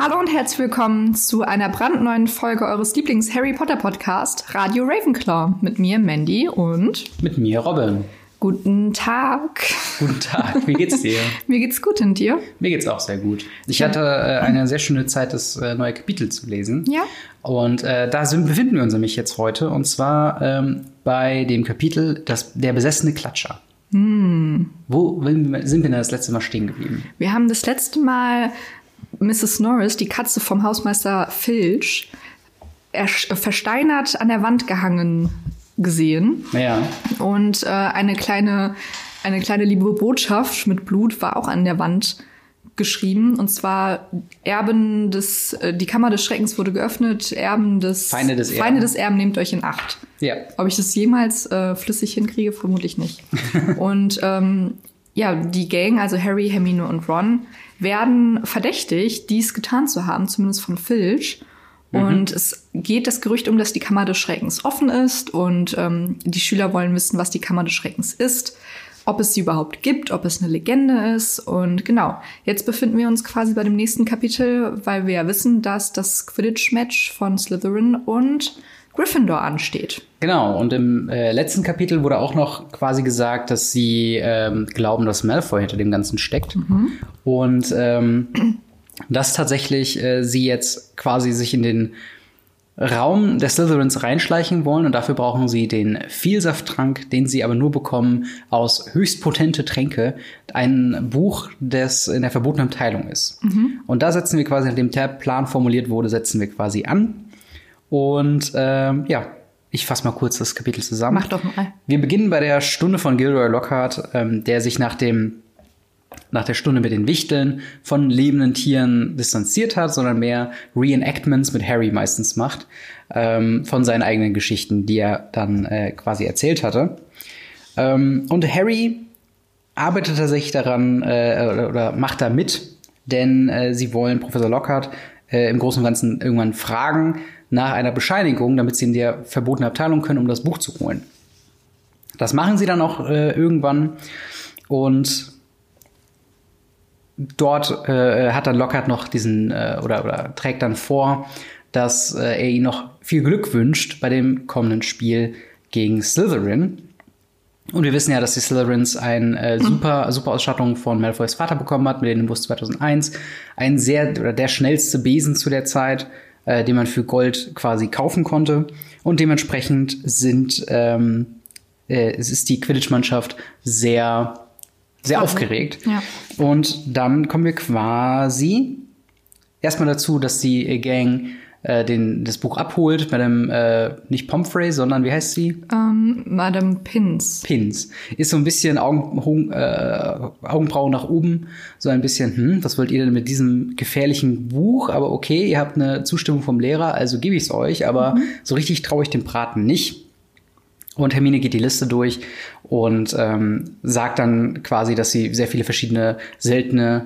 Hallo und herzlich willkommen zu einer brandneuen Folge eures Lieblings-Harry Potter Podcast, Radio Ravenclaw. Mit mir, Mandy und mit mir, Robin. Guten Tag. Guten Tag. Wie geht's dir? mir geht's gut und dir? Mir geht's auch sehr gut. Ich hatte äh, eine sehr schöne Zeit, das äh, neue Kapitel zu lesen. Ja. Und äh, da sind, befinden wir uns nämlich jetzt heute. Und zwar ähm, bei dem Kapitel das, Der besessene Klatscher. Hm. Wo sind wir denn das letzte Mal stehen geblieben? Wir haben das letzte Mal Mrs. Norris, die Katze vom Hausmeister Filch, versteinert an der Wand gehangen gesehen. Ja. Und äh, eine kleine, eine kleine liebe Botschaft mit Blut war auch an der Wand geschrieben. Und zwar Erben des, äh, die Kammer des Schreckens wurde geöffnet, Erben des Feinde des Erben. Feinde des Erben nehmt euch in Acht. Ja. Ob ich das jemals äh, flüssig hinkriege, vermutlich nicht. und ähm, ja, die Gang, also Harry, Hermine und Ron, werden verdächtigt, dies getan zu haben, zumindest von Filch. Mhm. Und es geht das Gerücht um, dass die Kammer des Schreckens offen ist und ähm, die Schüler wollen wissen, was die Kammer des Schreckens ist, ob es sie überhaupt gibt, ob es eine Legende ist. Und genau, jetzt befinden wir uns quasi bei dem nächsten Kapitel, weil wir ja wissen, dass das Quidditch-Match von Slytherin und Gryffindor ansteht. Genau, und im äh, letzten Kapitel wurde auch noch quasi gesagt, dass sie ähm, glauben, dass Malfoy hinter dem Ganzen steckt. Mhm. Und ähm, dass tatsächlich äh, sie jetzt quasi sich in den Raum der Slytherins reinschleichen wollen und dafür brauchen sie den Vielsafttrank, den sie aber nur bekommen aus höchst potente Tränke, ein Buch, das in der verbotenen Teilung ist. Mhm. Und da setzen wir quasi, nachdem der Plan formuliert wurde, setzen wir quasi an und ähm, ja, ich fasse mal kurz das Kapitel zusammen. Mach doch mal. Wir beginnen bei der Stunde von Gilroy Lockhart, ähm, der sich nach dem nach der Stunde mit den Wichteln von lebenden Tieren distanziert hat, sondern mehr Reenactments mit Harry meistens macht ähm, von seinen eigenen Geschichten, die er dann äh, quasi erzählt hatte. Ähm, und Harry arbeitet tatsächlich daran äh, oder, oder macht da mit, denn äh, sie wollen Professor Lockhart äh, im Großen und Ganzen irgendwann fragen, nach einer Bescheinigung, damit sie in der verbotenen Abteilung können, um das Buch zu holen. Das machen sie dann auch äh, irgendwann und dort äh, hat dann Lockhart noch diesen äh, oder, oder trägt dann vor, dass äh, er ihnen noch viel Glück wünscht bei dem kommenden Spiel gegen Slytherin. Und wir wissen ja, dass die Slytherins eine äh, super, super Ausstattung von Malfoys Vater bekommen hat mit dem Nimbus 2001. Ein sehr, oder der schnellste Besen zu der Zeit äh, den man für Gold quasi kaufen konnte. Und dementsprechend sind ähm, äh, es ist die Quidditch-Mannschaft sehr sehr aufgeregt. Ja. Und dann kommen wir quasi erstmal dazu, dass die Gang äh, den, das Buch abholt, Madame, äh, nicht Pomfrey, sondern wie heißt sie? Ähm, Madame Pins. Pins. Ist so ein bisschen Augen, äh, Augenbrauen nach oben, so ein bisschen, hm, was wollt ihr denn mit diesem gefährlichen Buch? Aber okay, ihr habt eine Zustimmung vom Lehrer, also gebe ich es euch, aber mhm. so richtig traue ich dem Braten nicht. Und Hermine geht die Liste durch und ähm, sagt dann quasi, dass sie sehr viele verschiedene seltene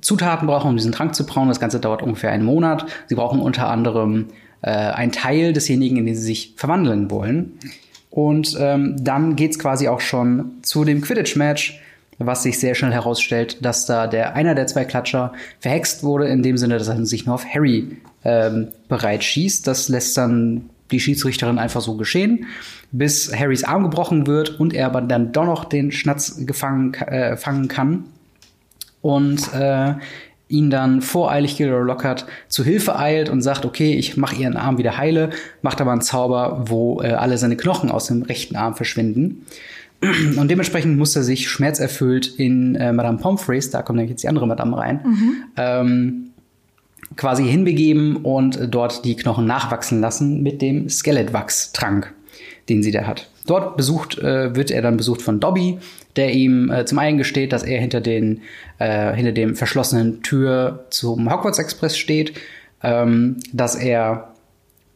Zutaten brauchen, um diesen Trank zu brauen. Das Ganze dauert ungefähr einen Monat. Sie brauchen unter anderem äh, einen Teil desjenigen, in den sie sich verwandeln wollen. Und ähm, dann geht's quasi auch schon zu dem Quidditch-Match, was sich sehr schnell herausstellt, dass da der einer der zwei Klatscher verhext wurde, in dem Sinne, dass er sich nur auf Harry ähm, bereit schießt. Das lässt dann die Schiedsrichterin einfach so geschehen, bis Harrys Arm gebrochen wird und er aber dann doch noch den Schnatz gefangen äh, fangen kann und äh, ihn dann voreilig Gilderoy Lockhart zu Hilfe eilt und sagt, okay, ich mache ihren Arm wieder heile, macht aber einen Zauber, wo äh, alle seine Knochen aus dem rechten Arm verschwinden. Und dementsprechend muss er sich schmerzerfüllt in äh, Madame Pomfreys, da kommt nämlich jetzt die andere Madame rein, mhm. ähm, quasi hinbegeben und dort die Knochen nachwachsen lassen mit dem Skelettwachstrank, den sie da hat. Dort besucht, äh, wird er dann besucht von Dobby, der ihm äh, zum einen gesteht, dass er hinter, den, äh, hinter dem verschlossenen Tür zum Hogwarts Express steht, ähm, dass er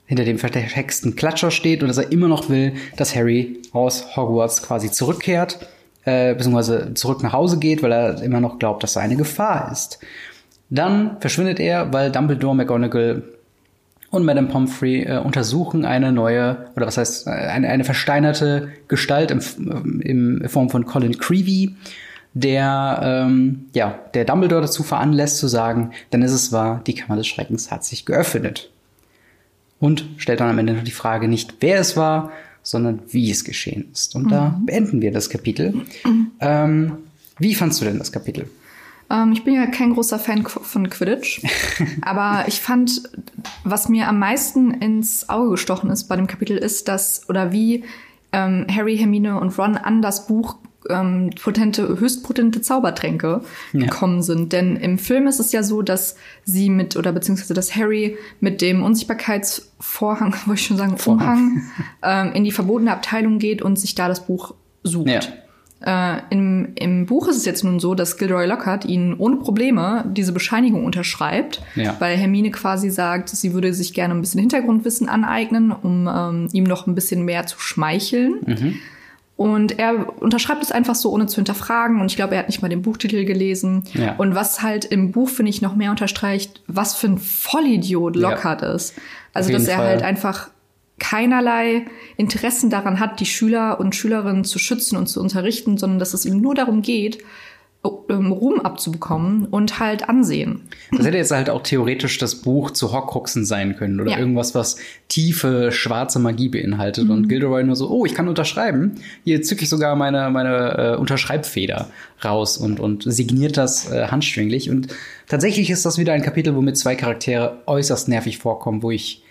hinter dem verhexten Klatscher steht und dass er immer noch will, dass Harry aus Hogwarts quasi zurückkehrt, äh, beziehungsweise zurück nach Hause geht, weil er immer noch glaubt, dass er eine Gefahr ist. Dann verschwindet er, weil Dumbledore McGonagall und Madame Pomfrey äh, untersuchen eine neue, oder was heißt, äh, eine, eine versteinerte Gestalt im, im Form von Colin Creevy, der, ähm, ja, der Dumbledore dazu veranlässt zu sagen, dann ist es wahr, die Kammer des Schreckens hat sich geöffnet. Und stellt dann am Ende noch die Frage nicht, wer es war, sondern wie es geschehen ist. Und mhm. da beenden wir das Kapitel. Ähm, wie fandst du denn das Kapitel? Ähm, ich bin ja kein großer Fan von Quidditch, aber ich fand, was mir am meisten ins Auge gestochen ist bei dem Kapitel ist, dass oder wie ähm, Harry, Hermine und Ron an das Buch ähm, potente, höchst potente Zaubertränke ja. gekommen sind. Denn im Film ist es ja so, dass sie mit, oder beziehungsweise dass Harry mit dem Unsichtbarkeitsvorhang, wollte ich schon sagen, Vorhang, ähm, in die verbotene Abteilung geht und sich da das Buch sucht. Ja. Äh, im, Im Buch ist es jetzt nun so, dass Gilderoy Lockhart ihn ohne Probleme diese Bescheinigung unterschreibt, ja. weil Hermine quasi sagt, sie würde sich gerne ein bisschen Hintergrundwissen aneignen, um ähm, ihm noch ein bisschen mehr zu schmeicheln. Mhm. Und er unterschreibt es einfach so, ohne zu hinterfragen. Und ich glaube, er hat nicht mal den Buchtitel gelesen. Ja. Und was halt im Buch, finde ich, noch mehr unterstreicht, was für ein Vollidiot Lockhart ja. ist. Also, dass er Fall. halt einfach keinerlei Interessen daran hat, die Schüler und Schülerinnen zu schützen und zu unterrichten, sondern dass es ihm nur darum geht, ähm, Ruhm abzubekommen und halt Ansehen. Das hätte jetzt halt auch theoretisch das Buch zu Horcruxen sein können oder ja. irgendwas, was tiefe schwarze Magie beinhaltet. Mhm. Und Gilderoy nur so, oh, ich kann unterschreiben. Hier zücke ich sogar meine, meine äh, Unterschreibfeder raus und, und signiert das äh, handschwinglich. Und tatsächlich ist das wieder ein Kapitel, womit zwei Charaktere äußerst nervig vorkommen, wo ich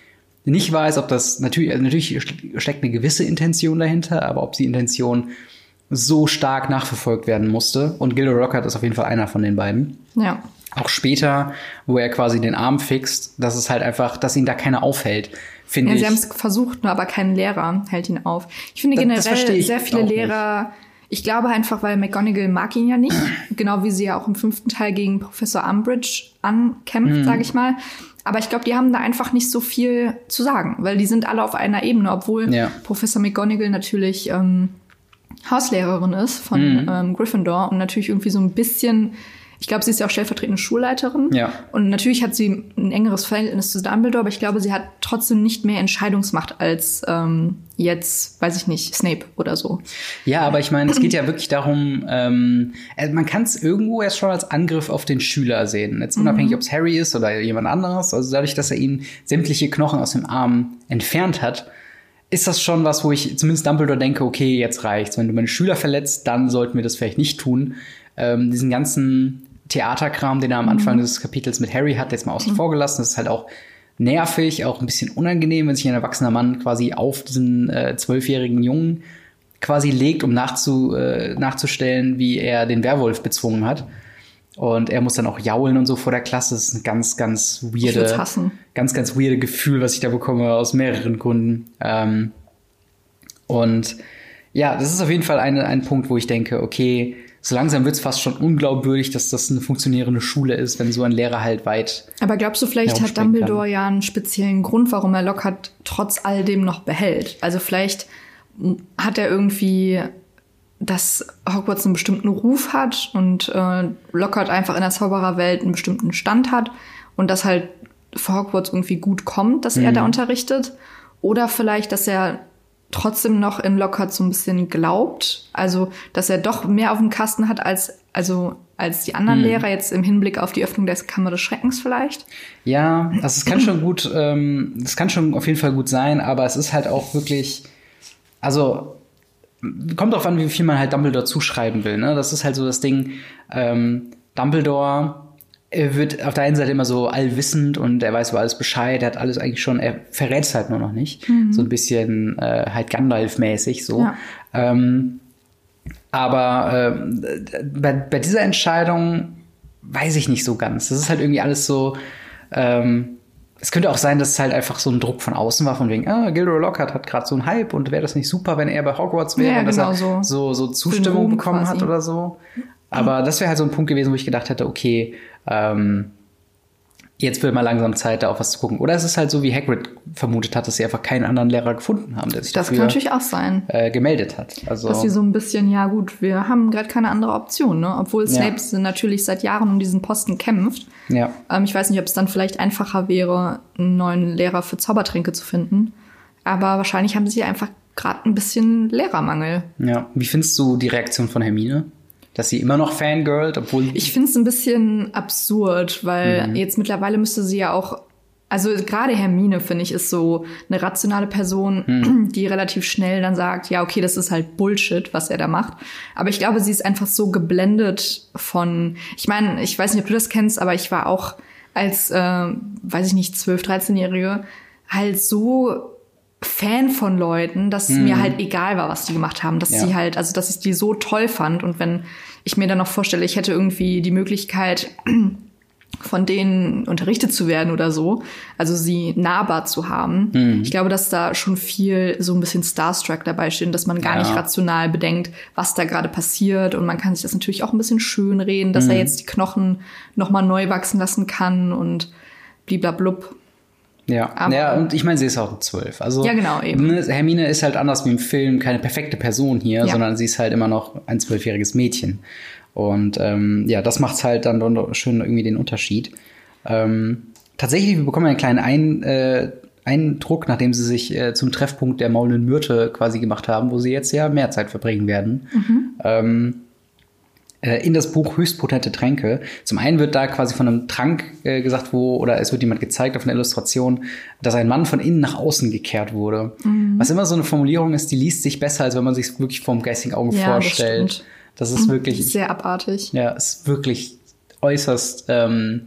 nicht weiß, ob das natürlich, also natürlich steckt eine gewisse Intention dahinter, aber ob die Intention so stark nachverfolgt werden musste. Und Gildo Rockhart ist auf jeden Fall einer von den beiden. Ja. Auch später, wo er quasi den Arm fixt, dass es halt einfach, dass ihn da keiner aufhält, finde ja, ich. Sie haben es versucht, aber kein Lehrer hält ihn auf. Ich finde das, generell das sehr viele Lehrer. Nicht. Ich glaube einfach, weil McGonagall mag ihn ja nicht, genau wie sie ja auch im fünften Teil gegen Professor Umbridge ankämpft, mhm. sage ich mal. Aber ich glaube, die haben da einfach nicht so viel zu sagen, weil die sind alle auf einer Ebene, obwohl ja. Professor McGonagall natürlich ähm, Hauslehrerin ist von mhm. ähm, Gryffindor und natürlich irgendwie so ein bisschen ich glaube, sie ist ja auch stellvertretende Schulleiterin. Ja. Und natürlich hat sie ein engeres Verhältnis zu Dumbledore, aber ich glaube, sie hat trotzdem nicht mehr Entscheidungsmacht als ähm, jetzt, weiß ich nicht, Snape oder so. Ja, aber ich meine, es geht ja wirklich darum, ähm, äh, man kann es irgendwo erst schon als Angriff auf den Schüler sehen. Jetzt unabhängig, mhm. ob es Harry ist oder jemand anderes. Also dadurch, dass er ihm sämtliche Knochen aus dem Arm entfernt hat, ist das schon was, wo ich zumindest Dumbledore denke, okay, jetzt reicht's. Wenn du meine Schüler verletzt, dann sollten wir das vielleicht nicht tun. Ähm, diesen ganzen Theaterkram, den er am Anfang mhm. des Kapitels mit Harry hat, jetzt mal außen mhm. vor gelassen. Das ist halt auch nervig, auch ein bisschen unangenehm, wenn sich ein erwachsener Mann quasi auf diesen äh, zwölfjährigen Jungen quasi legt, um nachzu, äh, nachzustellen, wie er den Werwolf bezwungen hat. Und er muss dann auch jaulen und so vor der Klasse. Das ist ein ganz, ganz weirde, ganz, ganz weirde Gefühl, was ich da bekomme aus mehreren Gründen. Ähm, und ja, das ist auf jeden Fall eine, ein Punkt, wo ich denke, okay, so langsam wird es fast schon unglaubwürdig, dass das eine funktionierende Schule ist, wenn so ein Lehrer halt weit. Aber glaubst du, vielleicht hat Dumbledore kann. ja einen speziellen Grund, warum er Lockhart trotz all dem noch behält? Also vielleicht hat er irgendwie, dass Hogwarts einen bestimmten Ruf hat und äh, Lockhart einfach in der Zaubererwelt einen bestimmten Stand hat und das halt für Hogwarts irgendwie gut kommt, dass mhm. er da unterrichtet. Oder vielleicht, dass er trotzdem noch in Lockhart so ein bisschen glaubt. Also, dass er doch mehr auf dem Kasten hat als, also, als die anderen hm. Lehrer jetzt im Hinblick auf die Öffnung der Kammer des Schreckens vielleicht. Ja, also es kann schon gut, ähm, es kann schon auf jeden Fall gut sein, aber es ist halt auch wirklich, also kommt darauf an, wie viel man halt Dumbledore zuschreiben will. Ne? Das ist halt so das Ding. Ähm, Dumbledore er wird auf der einen Seite immer so allwissend und er weiß über alles Bescheid, er hat alles eigentlich schon, er verrät es halt nur noch nicht. Mhm. So ein bisschen äh, halt Gandalf-mäßig so. Ja. Ähm, aber äh, bei, bei dieser Entscheidung weiß ich nicht so ganz. Das ist halt irgendwie alles so. Ähm, es könnte auch sein, dass es halt einfach so ein Druck von außen war, von wegen, ah, Gilderoy Lockhart hat gerade so einen Hype und wäre das nicht super, wenn er bei Hogwarts wäre ja, und genau dass er so, so, so Zustimmung bekommen quasi. hat oder so. Aber das wäre halt so ein Punkt gewesen, wo ich gedacht hätte, okay, ähm, jetzt wird mal langsam Zeit, da auf was zu gucken. Oder es ist halt so, wie Hagrid vermutet hat, dass sie einfach keinen anderen Lehrer gefunden haben, der sich das dafür, kann natürlich auch sein. Äh, gemeldet hat. Also, dass sie so ein bisschen, ja gut, wir haben gerade keine andere Option, ne? Obwohl Snape ja. natürlich seit Jahren um diesen Posten kämpft. Ja. Ähm, ich weiß nicht, ob es dann vielleicht einfacher wäre, einen neuen Lehrer für Zaubertränke zu finden. Aber wahrscheinlich haben sie einfach gerade ein bisschen Lehrermangel. Ja. Wie findest du die Reaktion von Hermine? Dass sie immer noch fangirlt, obwohl. Ich finde es ein bisschen absurd, weil mhm. jetzt mittlerweile müsste sie ja auch also gerade Hermine, finde ich, ist so eine rationale Person, hm. die relativ schnell dann sagt, ja, okay, das ist halt Bullshit, was er da macht. Aber ich glaube, sie ist einfach so geblendet von, ich meine, ich weiß nicht, ob du das kennst, aber ich war auch als, äh, weiß ich nicht, 12, 13-Jährige halt so Fan von Leuten, dass hm. mir halt egal war, was die gemacht haben, dass ja. sie halt, also dass ich die so toll fand und wenn ich mir dann noch vorstelle, ich hätte irgendwie die Möglichkeit, von denen unterrichtet zu werden oder so, also sie nahbar zu haben. Mhm. Ich glaube, dass da schon viel so ein bisschen Starstruck dabei steht, dass man gar ja. nicht rational bedenkt, was da gerade passiert und man kann sich das natürlich auch ein bisschen schön reden, dass mhm. er jetzt die Knochen nochmal neu wachsen lassen kann und bliblablub. Ja, Aber, ja, und ich meine, sie ist auch zwölf. Also, ja, genau, eben. Ne, Hermine ist halt anders wie im Film keine perfekte Person hier, ja. sondern sie ist halt immer noch ein zwölfjähriges Mädchen. Und ähm, ja, das macht halt dann schön irgendwie den Unterschied. Ähm, tatsächlich, wir bekommen einen kleinen Ein, äh, Eindruck, nachdem sie sich äh, zum Treffpunkt der maulenden Myrte quasi gemacht haben, wo sie jetzt ja mehr Zeit verbringen werden. Mhm. Ähm, äh, in das Buch Höchstpotente Tränke. Zum einen wird da quasi von einem Trank äh, gesagt, wo, oder es wird jemand gezeigt auf einer Illustration, dass ein Mann von innen nach außen gekehrt wurde. Mhm. Was immer so eine Formulierung ist, die liest sich besser, als wenn man sich wirklich vom geistigen Auge ja, vorstellt. Das das ist mhm. wirklich. Sehr abartig. Ja, ist wirklich äußerst, ähm,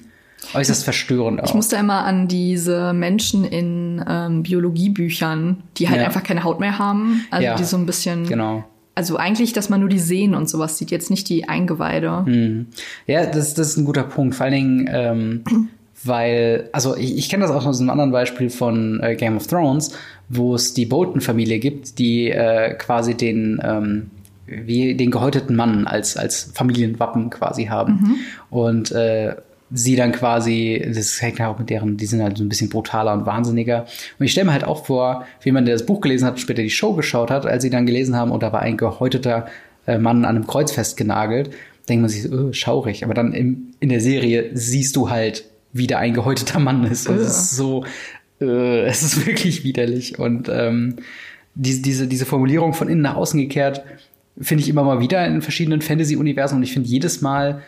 äußerst verstörend auch. Ich musste immer an diese Menschen in ähm, Biologiebüchern, die halt ja. einfach keine Haut mehr haben. Also ja, die so ein bisschen. Genau. Also eigentlich, dass man nur die Sehnen und sowas sieht, jetzt nicht die Eingeweide. Mhm. Ja, das, das ist ein guter Punkt. Vor allen Dingen, ähm, weil, also ich, ich kenne das auch aus einem anderen Beispiel von äh, Game of Thrones, wo es die Bolton-Familie gibt, die äh, quasi den ähm, wie den gehäuteten Mann als, als Familienwappen quasi haben. Mhm. Und äh, sie dann quasi, das hängt ja auch mit deren, die sind halt so ein bisschen brutaler und wahnsinniger. Und ich stelle mir halt auch vor, wie man, der das Buch gelesen hat, später die Show geschaut hat, als sie dann gelesen haben, und da war ein gehäuteter äh, Mann an einem Kreuz festgenagelt, denkt man sich so, oh, schaurig. Aber dann im, in der Serie siehst du halt, wie der ein gehäuteter Mann ist. Und es ist so, äh, es ist wirklich widerlich. Und ähm, diese, diese, diese Formulierung von innen nach außen gekehrt, finde ich immer mal wieder in verschiedenen Fantasy-Universen und ich finde jedes Mal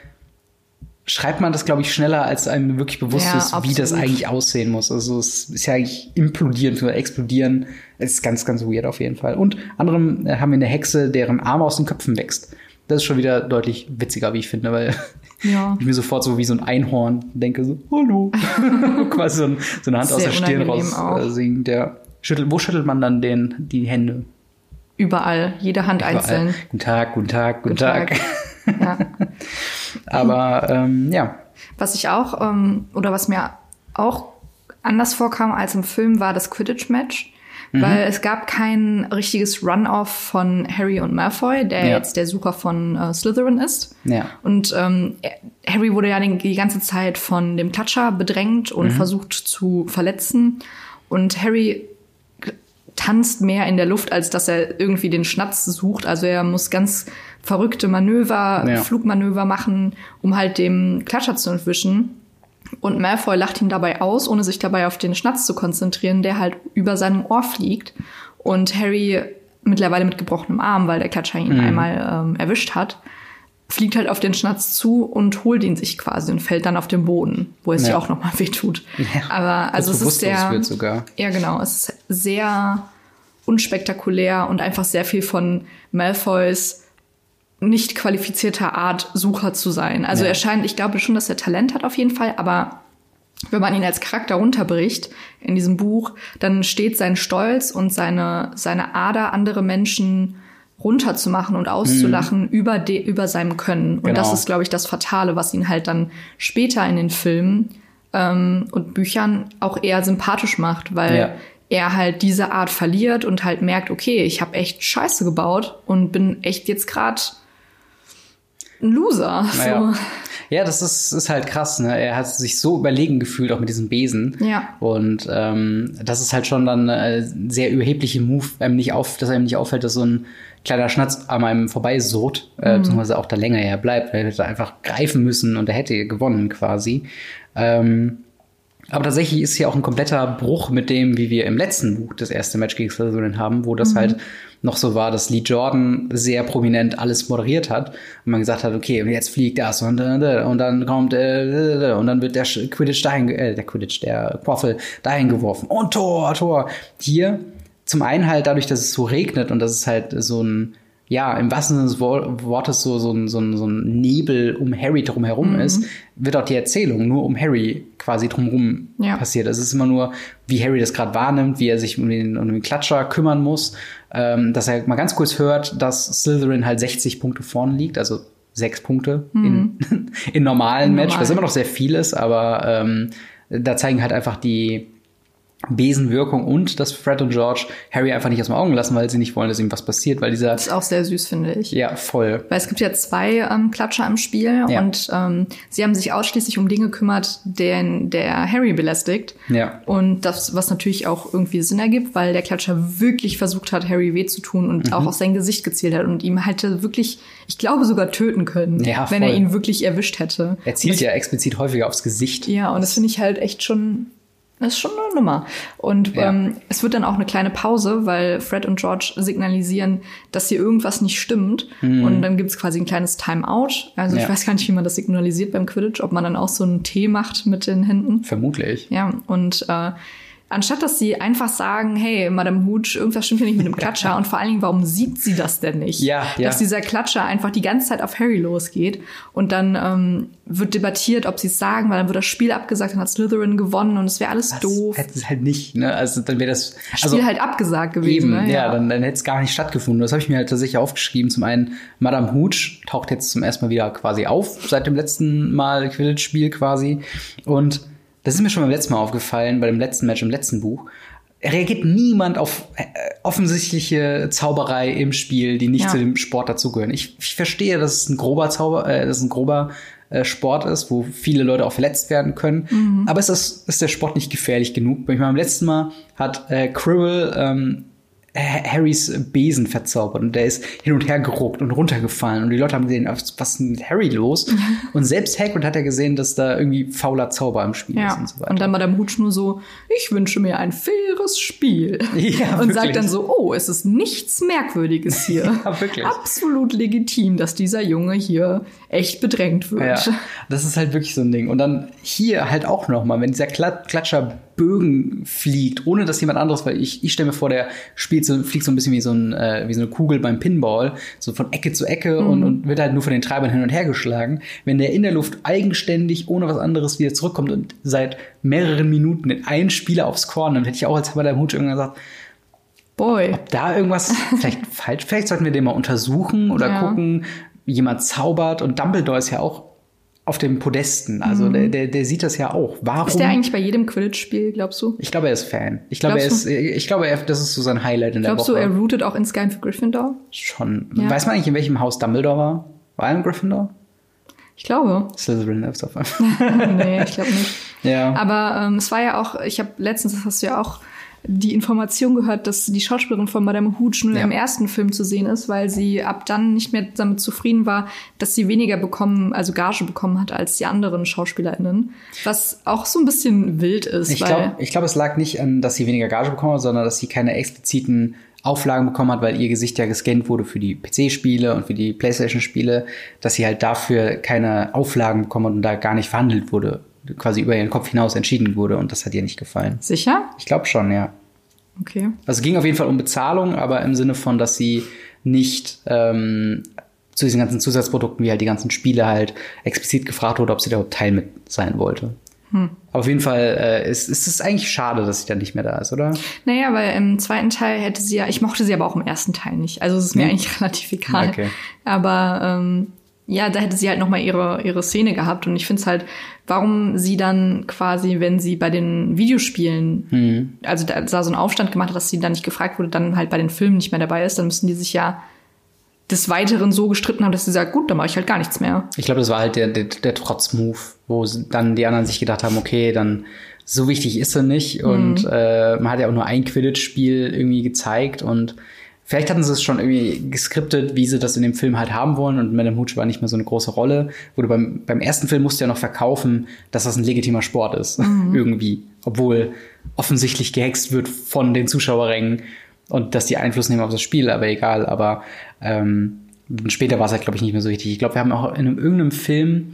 schreibt man das, glaube ich, schneller, als einem wirklich bewusst ja, ist, wie das eigentlich aussehen muss. Also es ist ja eigentlich implodieren oder explodieren. Es ist ganz, ganz weird auf jeden Fall. Und anderem äh, haben wir eine Hexe, deren Arm aus den Köpfen wächst. Das ist schon wieder deutlich witziger, wie ich finde, weil ja. ich mir sofort so wie so ein Einhorn denke, so, hallo. Quasi so, ein, so, eine Hand Sehr aus der Stirn raus äh, singt. Der schüttelt, wo schüttelt man dann den, die Hände? Überall, jede Hand Überall. einzeln. Guten Tag, guten Tag, guten, guten Tag. Tag. Ja. Aber ähm, ja. Was ich auch, ähm, oder was mir auch anders vorkam als im Film, war das Quidditch-Match. Mhm. Weil es gab kein richtiges Run-Off von Harry und Malfoy, der ja. jetzt der Sucher von äh, Slytherin ist. Ja. Und ähm, Harry wurde ja die ganze Zeit von dem Klatscher bedrängt und mhm. versucht zu verletzen. Und Harry tanzt mehr in der Luft, als dass er irgendwie den Schnatz sucht. Also er muss ganz verrückte Manöver, ja. Flugmanöver machen, um halt dem Klatscher zu entwischen. Und Malfoy lacht ihn dabei aus, ohne sich dabei auf den Schnatz zu konzentrieren, der halt über seinem Ohr fliegt. Und Harry mittlerweile mit gebrochenem Arm, weil der Klatscher ihn mhm. einmal ähm, erwischt hat, fliegt halt auf den Schnatz zu und holt ihn sich quasi und fällt dann auf den Boden, wo es ja, ja auch nochmal wehtut. Ja, Aber also es ist sehr. Wird sogar. Ja, genau. Es ist sehr unspektakulär und einfach sehr viel von Malfoys nicht qualifizierter Art Sucher zu sein. Also ja. er scheint, ich glaube schon, dass er Talent hat auf jeden Fall, aber wenn man ihn als Charakter runterbricht in diesem Buch, dann steht sein Stolz und seine, seine Ader, andere Menschen runterzumachen und auszulachen mhm. über, de, über seinem Können. Und genau. das ist, glaube ich, das Fatale, was ihn halt dann später in den Filmen ähm, und Büchern auch eher sympathisch macht, weil ja. er halt diese Art verliert und halt merkt, okay, ich habe echt Scheiße gebaut und bin echt jetzt gerade ein Loser. Naja. So. Ja, das ist, ist halt krass. Ne? Er hat sich so überlegen gefühlt, auch mit diesem Besen. Ja. Und ähm, das ist halt schon dann ein sehr überhebliche Move, einem nicht auf, dass einem nicht auffällt, dass so ein kleiner Schnatz an einem vorbeisot, äh, mhm. beziehungsweise auch da länger er bleibt. Er hätte einfach greifen müssen und er hätte gewonnen quasi. Ähm, Aber tatsächlich ist hier auch ein kompletter Bruch mit dem, wie wir im letzten Buch das erste Match gegen Slytherin haben, wo das mhm. halt noch so war, dass Lee Jordan sehr prominent alles moderiert hat und man gesagt hat, okay, jetzt fliegt das und, äh, und dann kommt äh, und dann wird der Quidditch dahin, äh, der Quidditch, der Quaffel dahin geworfen und Tor, Tor. Hier zum einen halt dadurch, dass es so regnet und dass es halt so ein ja, im wahrsten Sinne des Wortes so, so, ein, so, ein, so ein Nebel um Harry drumherum mhm. ist, wird auch die Erzählung nur um Harry quasi drumherum ja. passiert. Es ist immer nur, wie Harry das gerade wahrnimmt, wie er sich um den, um den Klatscher kümmern muss, ähm, dass er mal ganz kurz hört, dass Slytherin halt 60 Punkte vorne liegt, also sechs Punkte mhm. in, in normalen Match, Normal. was immer noch sehr viel ist, aber ähm, da zeigen halt einfach die Besenwirkung und dass Fred und George Harry einfach nicht aus den Augen lassen, weil sie nicht wollen, dass ihm was passiert, weil dieser. Das ist auch sehr süß, finde ich. Ja, voll. Weil es gibt ja zwei ähm, Klatscher im Spiel ja. und ähm, sie haben sich ausschließlich um Dinge gekümmert, den der Harry belästigt. Ja. Und das, was natürlich auch irgendwie Sinn ergibt, weil der Klatscher wirklich versucht hat, Harry weh zu tun und mhm. auch auf sein Gesicht gezielt hat und ihm hätte wirklich, ich glaube, sogar töten können, ja, wenn er ihn wirklich erwischt hätte. Er zielt ja explizit häufiger aufs Gesicht. Ja, und das finde ich halt echt schon das ist schon eine Nummer. Und ja. ähm, es wird dann auch eine kleine Pause, weil Fred und George signalisieren, dass hier irgendwas nicht stimmt. Mhm. Und dann gibt's quasi ein kleines Timeout. Also ja. ich weiß gar nicht, wie man das signalisiert beim Quidditch, ob man dann auch so einen Tee macht mit den Händen. Vermutlich. Ja, und äh, Anstatt dass sie einfach sagen, hey, Madame Hooch, irgendwas stimmt hier nicht mit dem Klatscher und vor allen Dingen, warum sieht sie das denn nicht? Ja, ja. Dass dieser Klatscher einfach die ganze Zeit auf Harry losgeht und dann ähm, wird debattiert, ob sie es sagen, weil dann wird das Spiel abgesagt, dann hat Slytherin gewonnen und es wäre alles das doof. Hätte es halt nicht, ne? Also dann wäre das also, Spiel halt abgesagt gewesen. Eben, ne? ja, ja, dann, dann hätte es gar nicht stattgefunden. Das habe ich mir halt tatsächlich aufgeschrieben. Zum einen, Madame Hooch taucht jetzt zum ersten Mal wieder quasi auf, seit dem letzten Mal Quidditch-Spiel quasi. Und das ist mir schon beim letzten Mal aufgefallen, bei dem letzten Match im letzten Buch. Reagiert niemand auf äh, offensichtliche Zauberei im Spiel, die nicht ja. zu dem Sport dazugehören. Ich, ich verstehe, dass es ein grober Zauber, äh, dass es ein grober äh, Sport ist, wo viele Leute auch verletzt werden können. Mhm. Aber ist, das, ist der Sport nicht gefährlich genug? Ich meine, beim letzten Mal hat äh, Cribble ähm, Harrys Besen verzaubert und der ist hin und her geruckt und runtergefallen und die Leute haben gesehen, was ist mit Harry los? und selbst Hagrid hat ja gesehen, dass da irgendwie fauler Zauber im Spiel ja. ist und so weiter. Und dann Madame Hutsch nur so, ich wünsche mir ein faires Spiel. Ja, und wirklich. sagt dann so, oh, es ist nichts Merkwürdiges hier. ja, wirklich. Absolut legitim, dass dieser Junge hier echt bedrängt wird. Ja, das ist halt wirklich so ein Ding. Und dann hier halt auch noch mal, wenn dieser Klatscher Bögen fliegt, ohne dass jemand anderes, weil ich, ich stelle mir vor, der spielt so, fliegt so ein bisschen wie so, ein, äh, wie so eine Kugel beim Pinball, so von Ecke zu Ecke mhm. und, und wird halt nur von den Treibern hin und her geschlagen. Wenn der in der Luft eigenständig, ohne was anderes wieder zurückkommt und seit mehreren Minuten in einen Spieler aufs Korn, dann hätte ich auch als bei der Hut irgendwann gesagt, Boy. Ob da irgendwas vielleicht falsch, vielleicht sollten wir den mal untersuchen oder ja. gucken, jemand zaubert. Und Dumbledore ist ja auch auf dem Podesten. Also mhm. der, der, der sieht das ja auch. Warum? Ist der eigentlich bei jedem Quidditch-Spiel, glaubst du? Ich glaube, er ist Fan. Ich glaube, er ist, ich glaube, er, das ist so sein Highlight in der glaubst Woche. Glaubst du, er rootet auch in Sky für Gryffindor? Schon. Ja. Weiß man eigentlich, in welchem Haus Dumbledore war? War er in Gryffindor? Ich glaube. Slytherin ist auf Nee, ich glaube nicht. Ja. Aber ähm, es war ja auch, ich habe letztens, das hast du ja auch die Information gehört, dass die Schauspielerin von Madame Hooch nur ja. im ersten Film zu sehen ist, weil sie ab dann nicht mehr damit zufrieden war, dass sie weniger bekommen, also Gage bekommen hat als die anderen SchauspielerInnen. Was auch so ein bisschen wild ist. Ich glaube, ich glaube, es lag nicht an, dass sie weniger Gage bekommen hat, sondern dass sie keine expliziten Auflagen bekommen hat, weil ihr Gesicht ja gescannt wurde für die PC-Spiele und für die PlayStation-Spiele, dass sie halt dafür keine Auflagen bekommen hat und da gar nicht verhandelt wurde quasi über ihren Kopf hinaus entschieden wurde und das hat ihr nicht gefallen. Sicher? Ich glaube schon, ja. Okay. Also es ging auf jeden Fall um Bezahlung, aber im Sinne von, dass sie nicht ähm, zu diesen ganzen Zusatzprodukten, wie halt die ganzen Spiele halt explizit gefragt wurde, ob sie da Teil mit sein wollte. Hm. Auf jeden Fall äh, ist, ist es eigentlich schade, dass sie dann nicht mehr da ist, oder? Naja, weil im zweiten Teil hätte sie ja, ich mochte sie aber auch im ersten Teil nicht. Also es ist mir hm. eigentlich relativ egal. Okay. Aber ähm, ja, da hätte sie halt nochmal ihre, ihre Szene gehabt. Und ich finde es halt, warum sie dann quasi, wenn sie bei den Videospielen, mhm. also da, da so einen Aufstand gemacht hat, dass sie dann nicht gefragt wurde, dann halt bei den Filmen nicht mehr dabei ist, dann müssen die sich ja des Weiteren so gestritten haben, dass sie sagt, gut, dann mache ich halt gar nichts mehr. Ich glaube, das war halt der, der, der Trotz-Move, wo dann die anderen sich gedacht haben, okay, dann so wichtig ist er nicht. Mhm. Und äh, man hat ja auch nur ein Quidditch-Spiel irgendwie gezeigt und Vielleicht hatten sie es schon irgendwie geskriptet, wie sie das in dem Film halt haben wollen und Madame Hooch war nicht mehr so eine große Rolle. Wo du beim, beim ersten Film musst du ja noch verkaufen, dass das ein legitimer Sport ist. Mhm. Irgendwie. Obwohl offensichtlich gehext wird von den Zuschauerrängen und dass die Einfluss nehmen auf das Spiel, aber egal. Aber ähm, später war es halt, glaube ich, nicht mehr so wichtig. Ich glaube, wir haben auch in einem, irgendeinem Film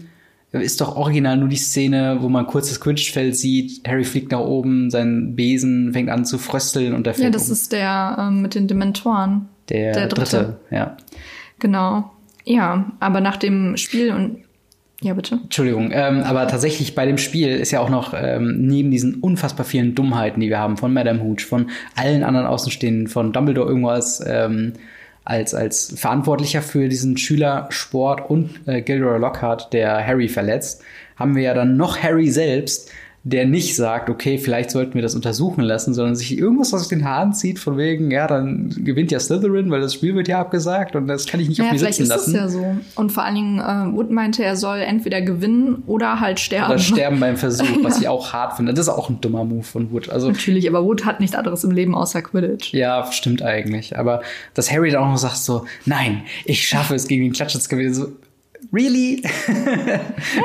ist doch original nur die Szene, wo man kurz das Quidditch-Feld sieht, Harry fliegt nach oben, sein Besen fängt an zu frösteln und der fällt Ja, das um. ist der ähm, mit den Dementoren. Der, der dritte. dritte, ja. Genau. Ja, aber nach dem Spiel und ja, bitte. Entschuldigung, ähm, aber tatsächlich bei dem Spiel ist ja auch noch ähm, neben diesen unfassbar vielen Dummheiten, die wir haben, von Madame Hooch, von allen anderen Außenstehenden, von Dumbledore irgendwas ähm, als, als Verantwortlicher für diesen Schülersport und äh, Gilderoy Lockhart, der Harry verletzt, haben wir ja dann noch Harry selbst, der nicht sagt, okay, vielleicht sollten wir das untersuchen lassen, sondern sich irgendwas aus den Haaren zieht, von wegen, ja, dann gewinnt ja Slytherin, weil das Spiel wird ja abgesagt und das kann ich nicht ja, auf mir sitzen lassen. Vielleicht ist das ja so. Und vor allen Dingen, äh, Wood meinte, er soll entweder gewinnen oder halt sterben. Oder sterben beim Versuch, ja. was ich auch hart finde. Das ist auch ein dummer Move von Wood. Also, Natürlich, aber Wood hat nichts anderes im Leben außer Quidditch. Ja, stimmt eigentlich. Aber dass Harry dann auch noch sagt so, nein, ich schaffe es gegen den Klatschitz gewinnen, so, really? Ja,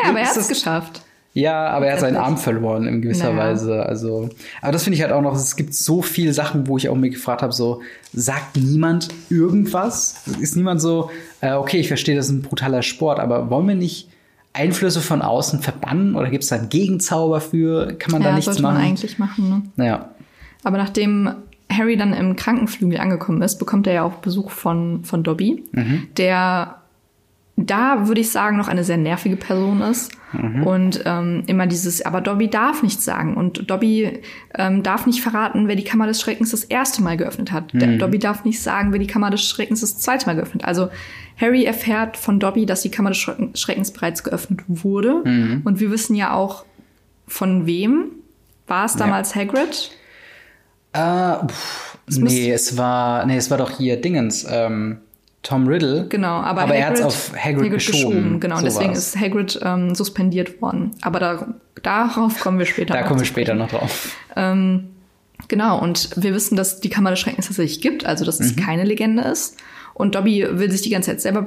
aber er hat es geschafft. Ja, aber er hat seinen Arm verloren in gewisser naja. Weise. Also, aber das finde ich halt auch noch, es gibt so viele Sachen, wo ich auch mir gefragt habe, so, sagt niemand irgendwas? Ist niemand so, äh, okay, ich verstehe, das ist ein brutaler Sport, aber wollen wir nicht Einflüsse von außen verbannen oder gibt es da einen Gegenzauber für? Kann man ja, da nichts sollte machen? Man eigentlich machen, ne? Naja. Aber nachdem Harry dann im Krankenflügel angekommen ist, bekommt er ja auch Besuch von, von Dobby, mhm. der da würde ich sagen, noch eine sehr nervige Person ist. Mhm. Und ähm, immer dieses, aber Dobby darf nichts sagen. Und Dobby ähm, darf nicht verraten, wer die Kammer des Schreckens das erste Mal geöffnet hat. Mhm. Dobby darf nicht sagen, wer die Kammer des Schreckens das zweite Mal geöffnet hat. Also Harry erfährt von Dobby, dass die Kammer des Schreckens bereits geöffnet wurde. Mhm. Und wir wissen ja auch, von wem. War es damals ja. Hagrid? Äh, pff, nee, es war, nee, es war doch hier Dingens. Ähm Tom Riddle. Genau, aber, aber Hagrid, er hat es auf Hagrid, Hagrid geschoben. geschoben. Genau, so deswegen war's. ist Hagrid ähm, suspendiert worden. Aber da, darauf kommen wir später Da kommen wir später noch drauf. Ähm, genau, und wir wissen, dass die Kammer des Schreckens tatsächlich gibt, also dass es mhm. keine Legende ist. Und Dobby will sich die ganze Zeit selber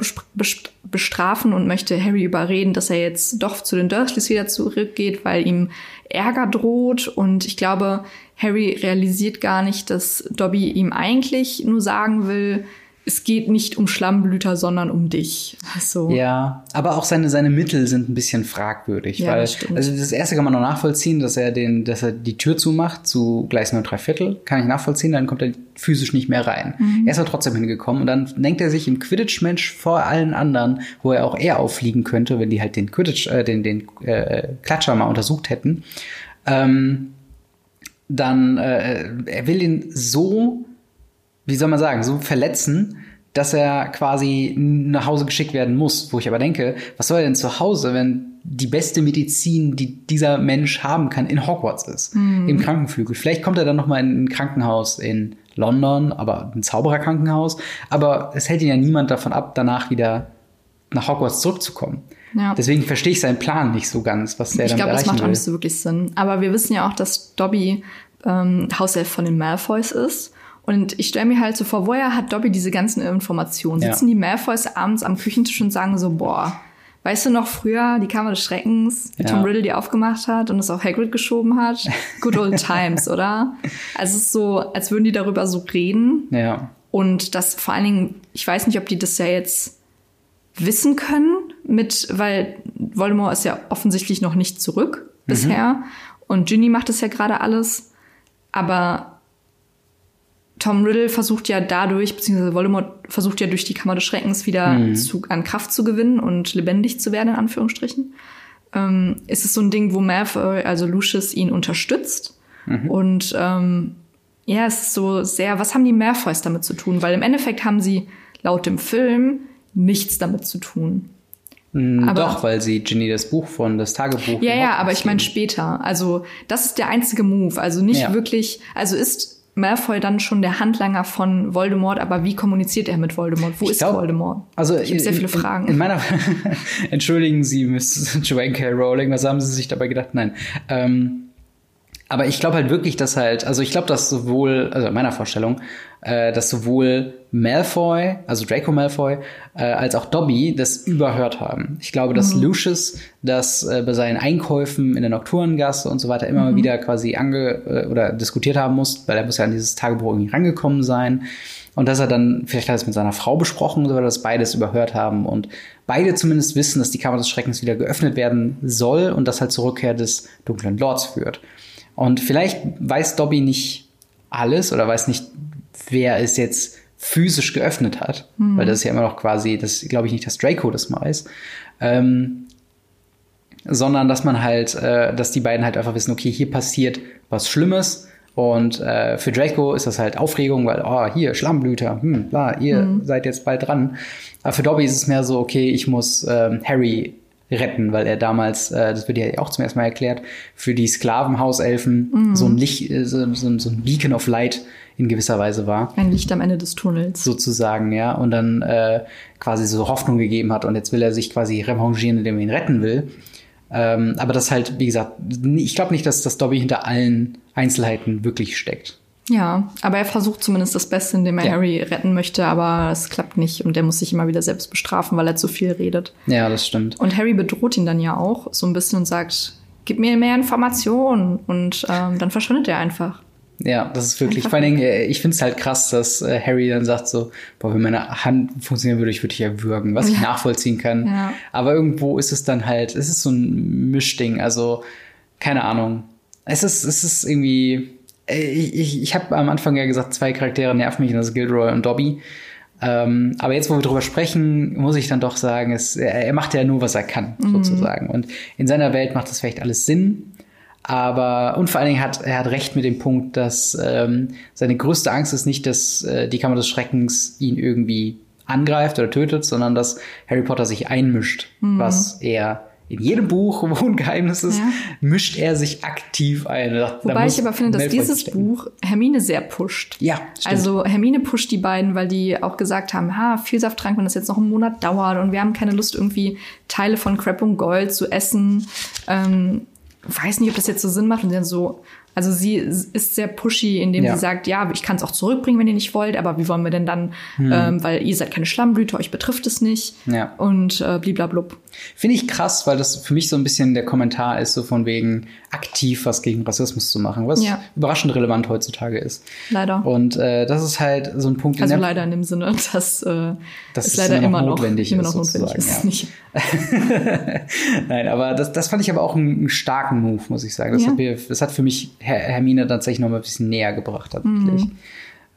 bestrafen und möchte Harry überreden, dass er jetzt doch zu den Dursleys wieder zurückgeht, weil ihm Ärger droht. Und ich glaube, Harry realisiert gar nicht, dass Dobby ihm eigentlich nur sagen will, es geht nicht um Schlammblüter, sondern um dich. Also. Ja, aber auch seine, seine Mittel sind ein bisschen fragwürdig. Ja, weil, das stimmt. Also das erste kann man noch nachvollziehen, dass er den, dass er die Tür zumacht zu Gleis 9 3 Viertel. Kann ich nachvollziehen, dann kommt er physisch nicht mehr rein. Mhm. Er ist aber trotzdem hingekommen und dann denkt er sich im Quidditch-Mensch vor allen anderen, wo er auch eher auffliegen könnte, wenn die halt den Quidditch, äh, den, den äh, Klatscher mal untersucht hätten. Ähm, dann, äh, er will ihn so wie soll man sagen, so verletzen, dass er quasi nach Hause geschickt werden muss. Wo ich aber denke, was soll er denn zu Hause, wenn die beste Medizin, die dieser Mensch haben kann, in Hogwarts ist, mhm. im Krankenflügel. Vielleicht kommt er dann noch mal in ein Krankenhaus in London, aber ein Zaubererkrankenhaus. Aber es hält ihn ja niemand davon ab, danach wieder nach Hogwarts zurückzukommen. Ja. Deswegen verstehe ich seinen Plan nicht so ganz, was der ich dann glaub, erreichen Ich glaube, das macht auch nicht so wirklich Sinn. Aber wir wissen ja auch, dass Dobby ähm, Hauself von den Malfoys ist. Und ich stelle mir halt so vor, woher hat Dobby diese ganzen Informationen? Sitzen ja. die Malfoys abends am Küchentisch und sagen so, boah, weißt du noch früher die Kammer des Schreckens, wie ja. Tom Riddle die aufgemacht hat und es auf Hagrid geschoben hat? Good old times, oder? Also es ist so, als würden die darüber so reden. Ja. Und das vor allen Dingen, ich weiß nicht, ob die das ja jetzt wissen können mit, weil Voldemort ist ja offensichtlich noch nicht zurück mhm. bisher und Ginny macht es ja gerade alles. Aber Tom Riddle versucht ja dadurch, beziehungsweise Voldemort versucht ja durch die Kammer des Schreckens wieder mhm. zu, an Kraft zu gewinnen und lebendig zu werden, in Anführungsstrichen. Ähm, ist es so ein Ding, wo Malfoy, also Lucius, ihn unterstützt. Mhm. Und ähm, ja, es ist so sehr, was haben die Malfoys damit zu tun? Weil im Endeffekt haben sie laut dem Film nichts damit zu tun. Mm, aber, Doch, weil sie Ginny das Buch von, das Tagebuch. Ja, ja, aber ich meine später. Also, das ist der einzige Move. Also nicht ja. wirklich, also ist Malfoy dann schon der Handlanger von Voldemort, aber wie kommuniziert er mit Voldemort? Wo ich ist glaub, Voldemort? Also ich habe sehr viele Fragen. In, in meiner Entschuldigen Sie, Miss Joanne K. Rowling, was haben Sie sich dabei gedacht? Nein. Ähm, Aber ich glaube halt wirklich, dass halt, also ich glaube, dass sowohl, also in meiner Vorstellung, äh, dass sowohl Malfoy, also Draco Malfoy, äh, als auch Dobby das überhört haben. Ich glaube, dass mhm. Lucius das äh, bei seinen Einkäufen in der Nocturngasse und so weiter immer mhm. wieder quasi ange äh, oder diskutiert haben muss, weil er muss ja an dieses Tagebuch irgendwie rangekommen sein. Und dass er dann, vielleicht hat er es mit seiner Frau besprochen, oder dass beides überhört haben und beide zumindest wissen, dass die Kammer des Schreckens wieder geöffnet werden soll und das halt zur Rückkehr des dunklen Lords führt. Und vielleicht weiß Dobby nicht alles oder weiß nicht, wer es jetzt physisch geöffnet hat, mhm. weil das ist ja immer noch quasi, das glaube ich nicht, dass Draco das weiß, ähm, sondern dass man halt, äh, dass die beiden halt einfach wissen, okay, hier passiert was Schlimmes und äh, für Draco ist das halt Aufregung, weil, oh, hier, Schlammblüter, hm, bla, ihr mhm. seid jetzt bald dran. Aber für Dobby ist es mehr so, okay, ich muss ähm, Harry retten, weil er damals, äh, das wird ja auch zum ersten Mal erklärt, für die Sklavenhauselfen mhm. so, ein Licht, äh, so, so, so ein Beacon of Light in gewisser Weise war. Ein Licht am Ende des Tunnels. Sozusagen, ja. Und dann äh, quasi so Hoffnung gegeben hat und jetzt will er sich quasi revanchieren, indem er ihn retten will. Ähm, aber das halt, wie gesagt, ich glaube nicht, dass das Dobby hinter allen Einzelheiten wirklich steckt. Ja, aber er versucht zumindest das Beste, indem er ja. Harry retten möchte, aber es klappt nicht und der muss sich immer wieder selbst bestrafen, weil er zu viel redet. Ja, das stimmt. Und Harry bedroht ihn dann ja auch so ein bisschen und sagt, gib mir mehr Informationen und ähm, dann verschwindet er einfach. Ja, das ist wirklich, vor allen Dingen, äh, ich finde es halt krass, dass äh, Harry dann sagt so, boah, wenn meine Hand funktionieren würde, ich würde dich erwürgen, was ja. ich nachvollziehen kann. Ja. Aber irgendwo ist es dann halt, es ist so ein Mischding, also keine Ahnung. Es ist, es ist irgendwie, ich, ich, ich habe am Anfang ja gesagt, zwei Charaktere nerven mich, das ist Gilderoy und Dobby. Ähm, aber jetzt, wo wir drüber sprechen, muss ich dann doch sagen, es, er, er macht ja nur, was er kann, mhm. sozusagen. Und in seiner Welt macht das vielleicht alles Sinn. Aber, und vor allen Dingen hat er hat recht mit dem Punkt, dass ähm, seine größte Angst ist nicht, dass äh, die Kammer des Schreckens ihn irgendwie angreift oder tötet, sondern dass Harry Potter sich einmischt, mhm. was er in jedem Buch, wo ein Geheimnis ist, ja. mischt er sich aktiv ein. Da, Wobei ich aber finde, dass dieses Buch Hermine sehr pusht. Ja, stimmt. Also Hermine pusht die beiden, weil die auch gesagt haben, ha, Vielsafttrank, wenn das jetzt noch einen Monat dauert und wir haben keine Lust, irgendwie Teile von Crap und Gold zu essen. Ähm, weiß nicht, ob das jetzt so Sinn macht. Und dann so, also sie ist sehr pushy, indem ja. sie sagt, ja, ich kann es auch zurückbringen, wenn ihr nicht wollt, aber wie wollen wir denn dann, hm. ähm, weil ihr seid keine Schlammblüte, euch betrifft es nicht. Ja. Und äh, bliblablub. Finde ich krass, weil das für mich so ein bisschen der Kommentar ist, so von wegen aktiv was gegen Rassismus zu machen, was ja. überraschend relevant heutzutage ist. Leider. Und äh, das ist halt so ein Punkt. Also leider in dem Sinne, dass äh, das es leider immer noch notwendig immer noch ist. Notwendig ist. Nicht. Nein, aber das, das fand ich aber auch einen, einen starken Move, muss ich sagen. Das, ja. hat, mir, das hat für mich Her Hermine tatsächlich noch mal ein bisschen näher gebracht, tatsächlich. Mhm.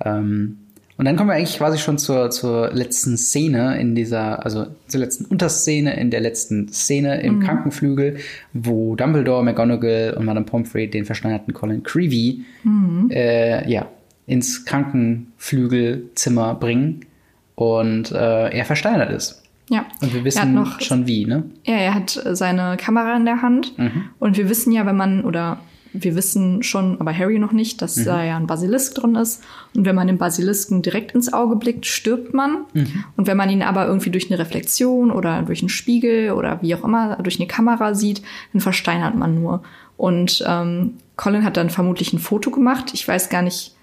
Ähm, und dann kommen wir eigentlich quasi schon zur, zur letzten Szene in dieser, also zur letzten Unterszene in der letzten Szene im mhm. Krankenflügel, wo Dumbledore, McGonagall und Madame Pomfrey den verschneiderten Colin Creevy mhm. äh, ja, ins Krankenflügelzimmer bringen und äh, er versteinert ist. Ja. Und wir wissen noch, schon wie, ne? Ja, er hat seine Kamera in der Hand. Mhm. Und wir wissen ja, wenn man, oder wir wissen schon, aber Harry noch nicht, dass mhm. da ja ein Basilisk drin ist. Und wenn man dem Basilisken direkt ins Auge blickt, stirbt man. Mhm. Und wenn man ihn aber irgendwie durch eine Reflexion oder durch einen Spiegel oder wie auch immer durch eine Kamera sieht, dann versteinert man nur. Und ähm, Colin hat dann vermutlich ein Foto gemacht. Ich weiß gar nicht,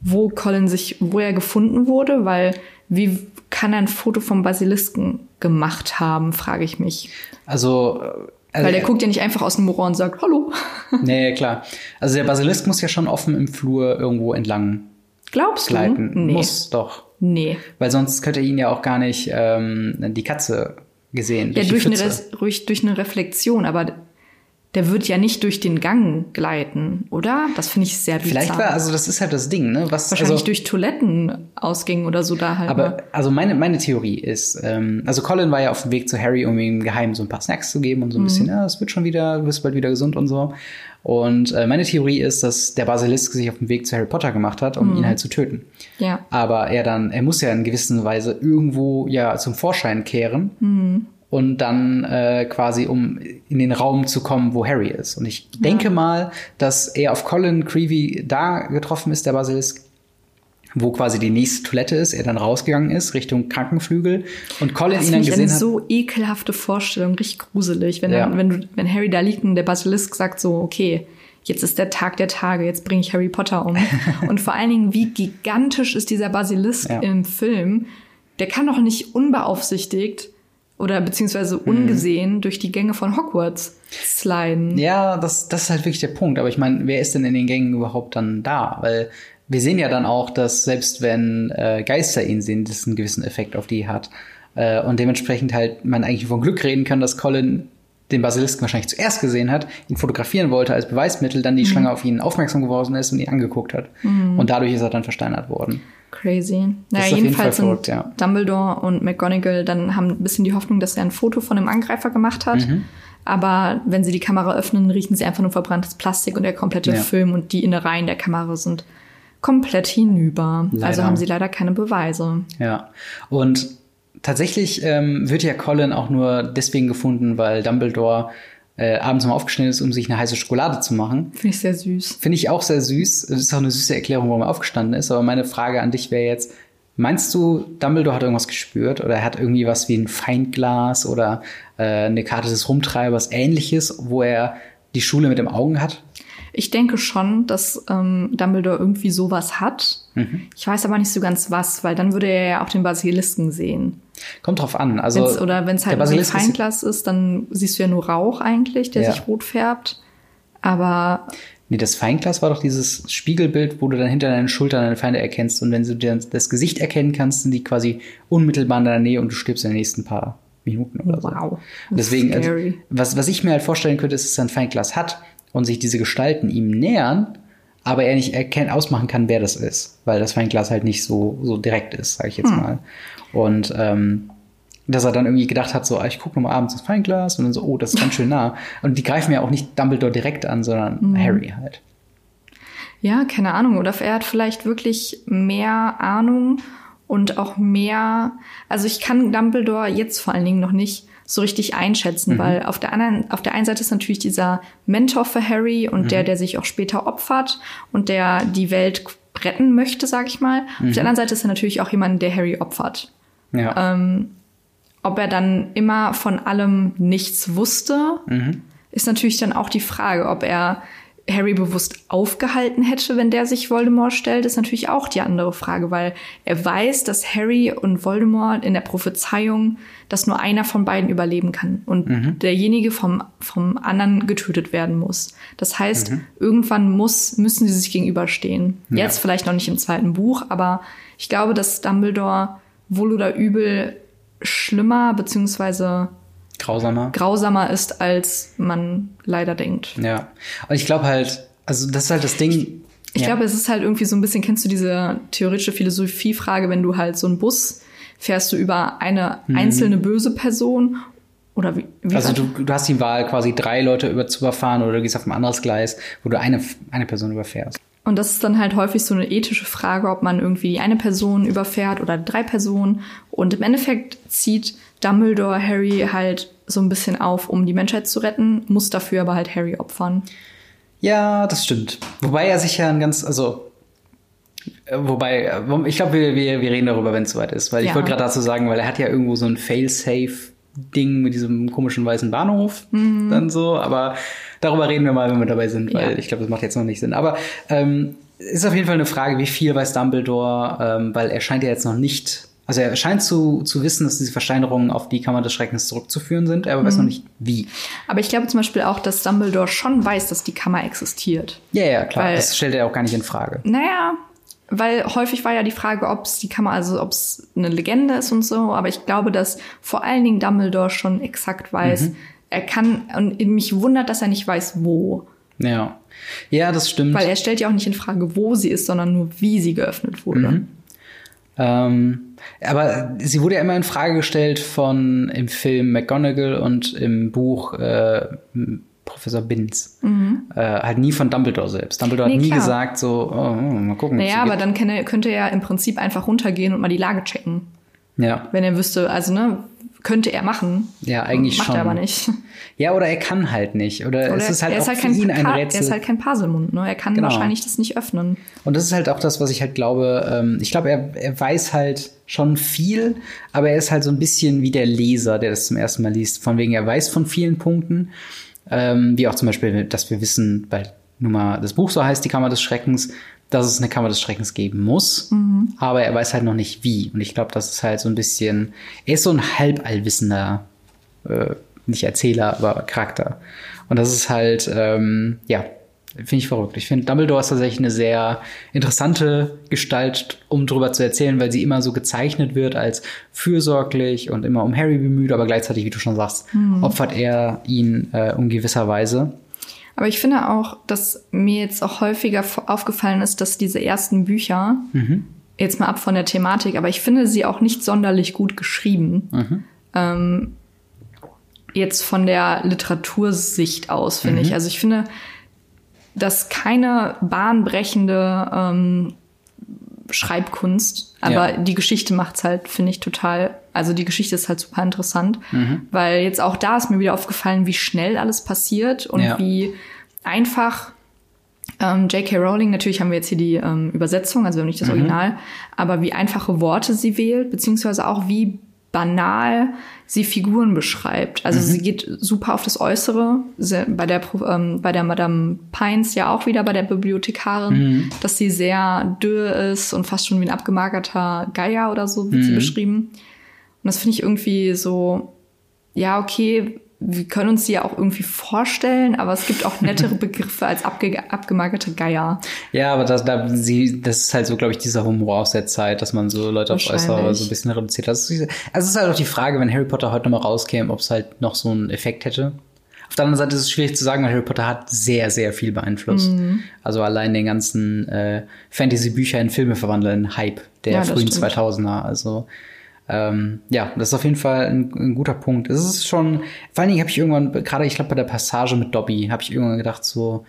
wo Colin sich, wo er gefunden wurde, weil wie kann er ein Foto vom Basilisken gemacht haben, frage ich mich. Also, also Weil der guckt ja nicht einfach aus dem Moor und sagt, hallo. Nee, klar. Also der Basilisk muss ja schon offen im Flur irgendwo entlang Glaubst gleiten. du? Nee. Muss doch. Nee. Weil sonst könnte er ihn ja auch gar nicht ähm, die Katze gesehen. Ja, durch, durch, eine, durch eine Reflexion, aber der wird ja nicht durch den Gang gleiten, oder? Das finde ich sehr bizarr. Vielleicht war, also das ist halt das Ding, ne? Was, Wahrscheinlich also, durch Toilettenausgänge oder so da halt. Aber, also meine, meine Theorie ist, ähm, also Colin war ja auf dem Weg zu Harry, um ihm geheim so ein paar Snacks zu geben und so ein mhm. bisschen, ja, es wird schon wieder, du bist bald wieder gesund und so. Und äh, meine Theorie ist, dass der Basilisk sich auf dem Weg zu Harry Potter gemacht hat, um mhm. ihn halt zu töten. Ja. Aber er dann, er muss ja in gewisser Weise irgendwo ja zum Vorschein kehren. Mhm und dann äh, quasi um in den Raum zu kommen, wo Harry ist. Und ich ja. denke mal, dass er auf Colin Creevy da getroffen ist, der Basilisk, wo quasi die nächste Toilette ist, er dann rausgegangen ist Richtung Krankenflügel und Colin ihn dann gesehen eine hat. so ekelhafte Vorstellung, richtig gruselig, wenn, ja. dann, wenn, du, wenn Harry da liegt und der Basilisk sagt so, okay, jetzt ist der Tag der Tage, jetzt bringe ich Harry Potter um. und vor allen Dingen, wie gigantisch ist dieser Basilisk Ja. im Film? Der kann doch nicht unbeaufsichtigt oder beziehungsweise Mhm. ungesehen durch die Gänge von Hogwarts sliden. Ja, das, das ist halt wirklich der Punkt. Aber ich meine, wer ist denn in den Gängen überhaupt dann da? Weil wir sehen ja dann auch, dass selbst wenn äh, Geister ihn sehen, das einen gewissen Effekt auf die hat. Äh, und dementsprechend halt man eigentlich von Glück reden kann, dass Colin den Basilisken wahrscheinlich zuerst gesehen hat, ihn fotografieren wollte als Beweismittel, dann die Schlange auf ihn aufmerksam geworden ist und ihn angeguckt hat. Und dadurch ist er dann versteinert worden. Crazy. Naja, auf jeden jedenfalls Fall verrückt, sind ja. Dumbledore und McGonagall dann haben ein bisschen die Hoffnung, dass er ein Foto von dem Angreifer gemacht hat. Mhm. Aber wenn sie die Kamera öffnen, riechen sie einfach nur verbranntes Plastik und der komplette Ja. Film und die Innereien der Kamera sind komplett hinüber. Leider. Also haben sie leider keine Beweise. Ja. Und tatsächlich ähm, wird ja Colin auch nur deswegen gefunden, weil Dumbledore äh, abends mal aufgestanden ist, um sich eine heiße Schokolade zu machen. Finde ich sehr süß. Finde ich auch sehr süß. Das ist auch eine süße Erklärung, warum er aufgestanden ist. Aber meine Frage an dich wäre jetzt, meinst du, Dumbledore hat irgendwas gespürt? Oder er hat irgendwie was wie ein Feindglas oder äh, eine Karte des Rumtreibers, ähnliches, wo er die Schule mit dem Augen hat? Ich denke schon, dass ähm, Dumbledore irgendwie sowas hat. Mhm. Ich weiß aber nicht so ganz was, weil dann würde er ja auch den Basilisken sehen. Kommt drauf an. Also, Wenn's, oder wenn es halt ein Feinglas ist, dann siehst du ja nur Rauch eigentlich, der Ja. sich rot färbt. Aber Nee, das Feinglas war doch dieses Spiegelbild, wo du dann hinter deinen Schultern deine Feinde erkennst. Und wenn du dir das Gesicht erkennen kannst, sind die quasi unmittelbar in deiner Nähe und du stirbst in den nächsten paar Minuten oder so. Wow. Deswegen, also, was, was ich mir halt vorstellen könnte, ist, dass er ein Feinglas hat und sich diese Gestalten ihm nähern, aber er nicht erkennen, ausmachen kann, wer das ist, weil das Feinglas halt nicht so, so direkt ist, sage ich jetzt Hm. mal. Und ähm, dass er dann irgendwie gedacht hat, so, ah, ich gucke nochmal abends ins Feinglas und dann so, oh, das ist ganz schön nah. Und die greifen ja auch nicht Dumbledore direkt an, sondern Hm. Harry halt. ja, keine Ahnung. Oder er hat vielleicht wirklich mehr Ahnung und auch mehr. Also ich kann Dumbledore jetzt vor allen Dingen noch nicht so richtig einschätzen, Mhm. weil auf der anderen, auf der einen Seite ist natürlich dieser Mentor für Harry und Mhm. der, der sich auch später opfert und der die Welt retten möchte, sag ich mal. Auf Mhm. der anderen Seite ist er natürlich auch jemand, der Harry opfert. Ja. Ähm, ob er dann immer von allem nichts wusste, Mhm. ist natürlich dann auch die Frage, ob er Harry bewusst aufgehalten hätte, wenn der sich Voldemort stellt, ist natürlich auch die andere Frage, weil er weiß, dass Harry und Voldemort in der Prophezeiung, dass nur einer von beiden überleben kann und derjenige vom, vom anderen getötet werden muss. Das heißt, irgendwann muss, müssen sie sich gegenüberstehen. Jetzt vielleicht noch nicht im zweiten Buch, aber ich glaube, dass Dumbledore wohl oder übel schlimmer beziehungsweise Grausamer. grausamer ist, als man leider denkt. Ja. Und ich glaube halt, also das ist halt das Ding. Ich ja. glaube, es ist halt irgendwie so ein bisschen, kennst du diese theoretische Philosophiefrage, wenn du halt so einen Bus fährst du über eine einzelne böse Person oder wie, wie. Also du, du hast die Wahl, quasi drei Leute über zu überfahren oder du gehst auf ein anderes Gleis, wo du eine, eine Person überfährst. Und das ist dann halt häufig so eine ethische Frage, ob man irgendwie eine Person überfährt oder drei Personen. Und im Endeffekt zieht Dumbledore Harry halt so ein bisschen auf, um die Menschheit zu retten, muss dafür aber halt Harry opfern. Ja, das stimmt. Wobei er sich ja ein ganz, also, äh, wobei, äh, ich glaube, wir, wir, wir reden darüber, wenn es soweit ist. Weil ich Ja. wollte gerade dazu sagen, weil er hat ja irgendwo so ein Fail-Safe-Ding mit diesem komischen weißen Bahnhof dann so. Aber darüber reden wir mal, wenn wir dabei sind, weil Ja. ich glaube, das macht jetzt noch nicht Sinn. Aber ähm, ist auf jeden Fall eine Frage, wie viel weiß Dumbledore, ähm, weil er scheint ja jetzt noch nicht. Also er scheint zu, zu wissen, dass diese Versteinerungen auf die Kammer des Schreckens zurückzuführen sind, aber weiß noch nicht wie. Aber ich glaube zum Beispiel auch, dass Dumbledore schon weiß, dass die Kammer existiert. Ja, ja, klar. Weil- das stellt er auch gar nicht in Frage. Naja, weil häufig war ja die Frage, ob es die Kammer, also ob es eine Legende ist und so. Aber ich glaube, dass vor allen Dingen Dumbledore schon exakt weiß, er kann, und mich wundert, dass er nicht weiß, wo. Ja. Ja, das stimmt. Weil er stellt ja auch nicht in Frage, wo sie ist, sondern nur, wie sie geöffnet wurde. Ähm, aber sie wurde ja immer in Frage gestellt von im Film McGonagall und im Buch äh, Professor Binz. Äh, halt nie von Dumbledore selbst. Dumbledore Nee, hat nie klar. gesagt, so, oh, oh, mal gucken. Naja, aber dann kann er, könnte er im Prinzip einfach runtergehen und mal die Lage checken. Ja. Wenn er wüsste, also ne, könnte er machen. Ja, eigentlich Macht schon. er aber nicht. Ja, oder er kann halt nicht. Oder, Oder es ist halt er auch halt für ihn ein Rätsel. Er ist halt kein Puzzlemund, ne? Er kann Genau. wahrscheinlich das nicht öffnen. Und das ist halt auch das, was ich halt glaube. Ähm, ich glaube, er, er weiß halt schon viel, aber er ist halt so ein bisschen wie der Leser, der das zum ersten Mal liest. Von wegen, er weiß von vielen Punkten. Ähm, wie auch zum Beispiel, dass wir wissen, weil nun mal das Buch so heißt, die Kammer des Schreckens, dass es eine Kammer des Schreckens geben muss. Mhm. Aber er weiß halt noch nicht wie. Und ich glaube, das ist halt so ein bisschen, er ist so ein halballwissender, äh, nicht Erzähler, aber Charakter. Und das ist halt, ähm, ja, finde ich verrückt. Ich finde, Dumbledore ist tatsächlich eine sehr interessante Gestalt, um drüber zu erzählen, weil sie immer so gezeichnet wird als fürsorglich und immer um Harry bemüht, aber gleichzeitig, wie du schon sagst, mhm. opfert er ihn äh, um gewisser Weise. Aber ich finde auch, dass mir jetzt auch häufiger aufgefallen ist, dass diese ersten Bücher, mhm. jetzt mal ab von der Thematik, aber ich finde sie auch nicht sonderlich gut geschrieben. Mhm. Ähm, jetzt von der Literatursicht aus, finde mhm. ich. Also ich finde, dass keine bahnbrechende ähm, Schreibkunst, aber ja. die Geschichte macht's halt, finde ich, total, also die Geschichte ist halt super interessant, mhm. weil jetzt auch da ist mir wieder aufgefallen, wie schnell alles passiert und ja. wie einfach ähm, J.K. Rowling, natürlich haben wir jetzt hier die ähm, Übersetzung, also nicht das mhm. Original, aber wie einfache Worte sie wählt, beziehungsweise auch wie banal sie Figuren beschreibt. Also mhm. sie geht super auf das Äußere. Bei der ähm, bei der Madame Pines ja auch wieder bei der Bibliothekarin, mhm. dass sie sehr dürr ist und fast schon wie ein abgemagerter Geier oder so wird mhm. sie beschrieben. Und das finde ich irgendwie so, ja okay, wir können uns die ja auch irgendwie vorstellen, aber es gibt auch nettere Begriffe als abge abgemagerte Geier. Ja, aber das, da, sie, das ist halt so, glaube ich, dieser Humor aus der Zeit, dass man so Leute auf Äußere so ein bisschen reduziert. Also es ist halt auch die Frage, wenn Harry Potter heute nochmal rauskäme, ob es halt noch so einen Effekt hätte. Auf der anderen Seite ist es schwierig zu sagen, weil Harry Potter hat sehr, sehr viel beeinflusst. Mhm. Also allein den ganzen äh, Fantasy-Bücher in Filme verwandeln, Hype der ja, frühen stimmt. 2000er. Also ähm, ja, das ist auf jeden Fall ein, ein, guter Punkt. Es ist schon, vor allen Dingen habe ich irgendwann, gerade ich glaube bei der Passage mit Dobby, habe ich irgendwann gedacht so,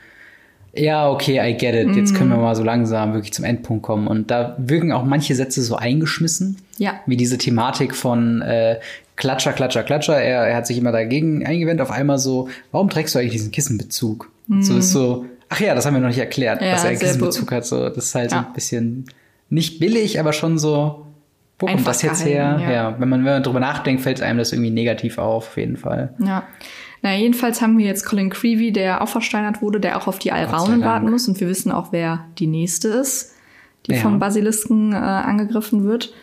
ja, okay, I get it. Jetzt können wir mhm. mal so langsam wirklich zum Endpunkt kommen. Und da wirken auch manche Sätze so eingeschmissen. Ja. Wie diese Thematik von äh, Klatscher, Klatscher, Klatscher. Er, er hat sich immer dagegen eingewendet. Auf einmal so, warum trägst du eigentlich diesen Kissenbezug? Mm. So ist so, ach ja, das haben wir noch nicht erklärt, ja, dass er einen Kissenbezug hat. So, das ist halt ja. so ein bisschen nicht billig, aber schon so, wo kommt das jetzt her? Ja. ja. wenn man, wenn man drüber nachdenkt, fällt einem das irgendwie negativ auf, auf jeden Fall. Ja. Na, jedenfalls haben wir jetzt Colin Creevy, der auch versteinert wurde, der auch auf die Alraunen warten muss. Und wir wissen auch, wer die nächste ist, die ja. vom Basilisken äh, angegriffen wird.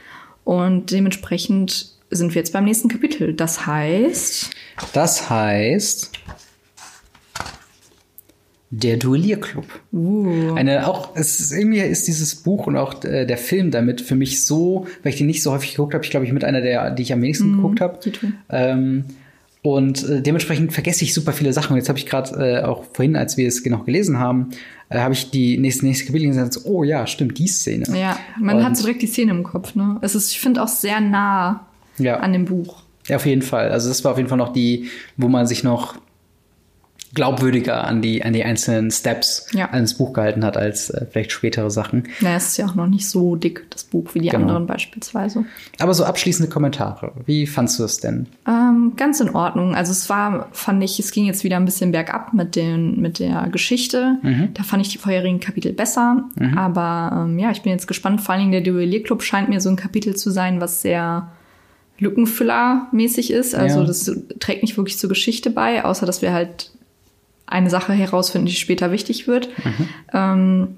Und dementsprechend sind wir jetzt beim nächsten Kapitel. Das heißt. Das heißt. Der Duellierclub. Uh. Eine auch, es ist, irgendwie ist dieses Buch und auch äh, der Film damit für mich so, weil ich den nicht so häufig geguckt habe, ich glaube, ich mit einer der, die ich am wenigsten mm, geguckt habe. Ähm, und äh, dementsprechend vergesse ich super viele Sachen. Und jetzt habe ich gerade äh, auch vorhin, als wir es genau gelesen haben, äh, habe ich die nächste, nächste Kapitel gesagt, so, oh ja, stimmt, die Szene. Ja, man und, hat so direkt die Szene im Kopf, ne? Es ist, ich finde, auch sehr nah ja. an dem Buch. Ja, auf jeden Fall. Also das war auf jeden Fall noch die, wo man sich noch glaubwürdiger an die, an die einzelnen Steps ja. ans Buch gehalten hat als äh, vielleicht spätere Sachen. Naja, es ist ja auch noch nicht so dick, das Buch, wie die genau. anderen beispielsweise. Aber so abschließende Kommentare. Wie fandst du es denn? Ähm, ganz in Ordnung. Also es war, fand ich, es ging jetzt wieder ein bisschen bergab mit, den, mit der Geschichte. Mhm. Da fand ich die vorherigen Kapitel besser. Mhm. Aber ähm, ja, ich bin jetzt gespannt. Vor allen Dingen der Duellierclub scheint mir so ein Kapitel zu sein, was sehr Lückenfüller-mäßig ist. Also ja. das trägt nicht wirklich zur Geschichte bei, außer dass wir halt eine Sache herausfinden, die später wichtig wird. Mhm. Ähm,